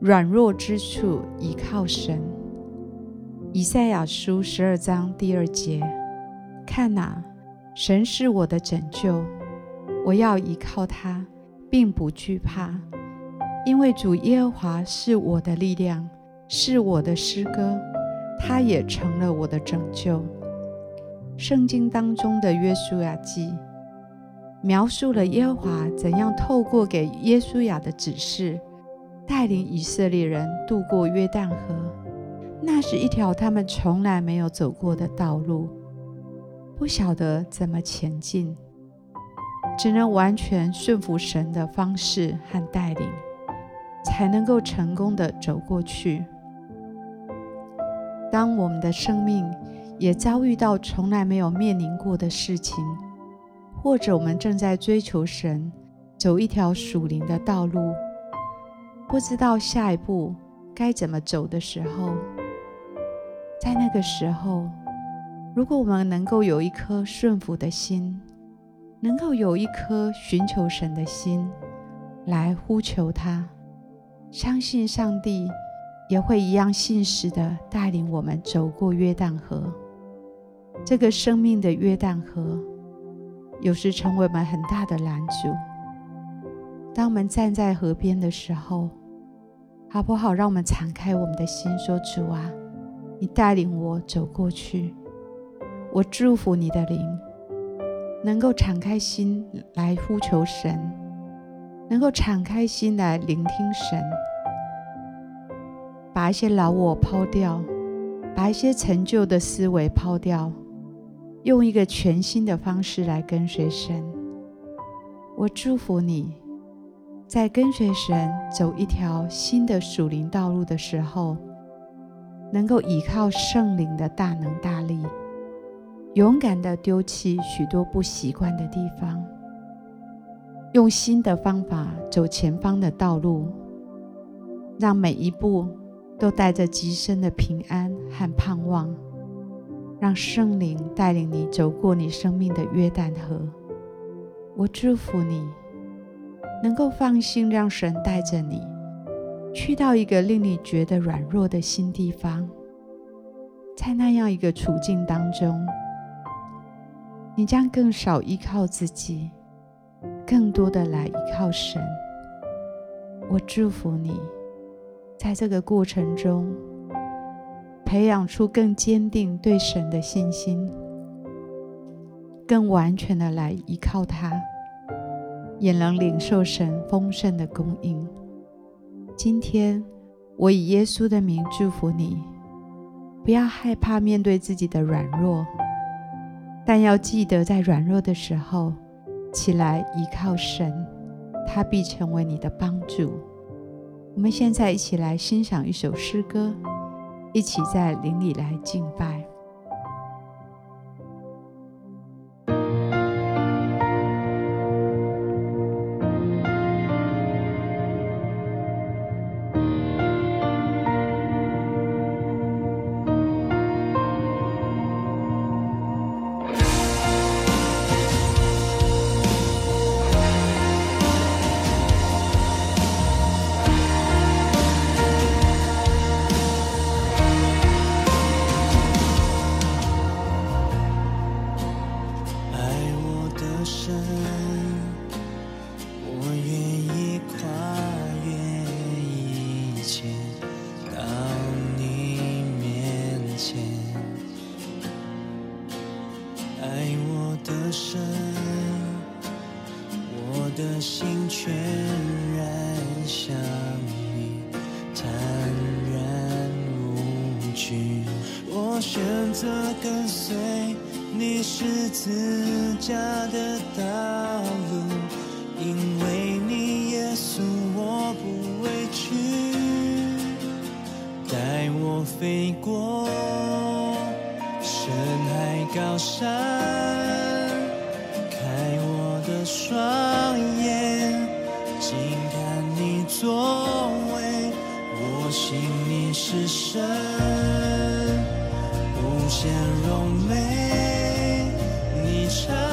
软弱之处倚靠神”。以赛亚书十二章第二节：“看哪，神是我的拯救，我要倚靠他，并不惧怕，因为主耶和华是我的力量，是我的诗歌，他也成了我的拯救。”圣经当中的约书亚记。描述了耶和华怎样透过给约书亚的指示，带领以色列人渡过约旦河。那是一条他们从来没有走过的道路，不晓得怎么前进，只能完全顺服神的方式和带领，才能够成功的走过去。当我们的生命也遭遇到从来没有面临过的事情，或者我们正在追求神，走一条属灵的道路，不知道下一步该怎么走的时候，在那个时候，如果我们能够有一颗顺服的心，能够有一颗寻求神的心，来呼求他，相信上帝也会一样信实的带领我们走过约旦河，这个生命的约旦河。有时成为我们很大的拦阻。当我们站在河边的时候，好不好？让我们敞开我们的心，说：“主啊，你带领我走过去。我祝福你的灵，能够敞开心来呼求神，能够敞开心来聆听神，把一些老我抛掉，把一些陈旧的思维抛掉。”用一个全新的方式来跟随神。我祝福你，在跟随神走一条新的属灵道路的时候，能够依靠圣灵的大能大力，勇敢地丢弃许多不习惯的地方，用新的方法走前方的道路，让每一步都带着极深的平安和盼望。让圣灵带领你走过你生命的约旦河。我祝福你，能够放心让神带着你去到一个令你觉得软弱的新地方。在那样一个处境当中，你将更少依靠自己，更多的来依靠神。我祝福你，在这个过程中。培养出更坚定对神的信心，更完全的来依靠他，也能领受神丰盛的供应。今天，我以耶稣的名祝福你，不要害怕面对自己的软弱，但要记得在软弱的时候起来依靠神，他必成为你的帮助。我们现在一起来欣赏一首诗歌。一起在灵里来敬拜。深，我愿意跨越一切到你面前。爱我的深，我的心全然向你坦然无惧。我选择跟随。你是自家的道路，因为你耶稣，我不委屈，带我飞过深海高山，开我的双眼，静看你作为，我信你是神，无限荣美。sunshine.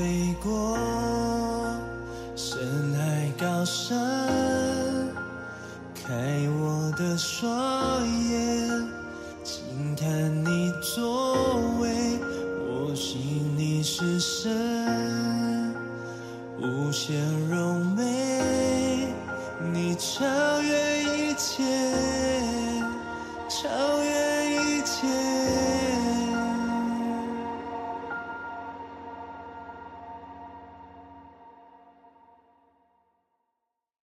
飞过深海高山开我的双眼轻叹你作为我心里是神无限柔美你超越一切超越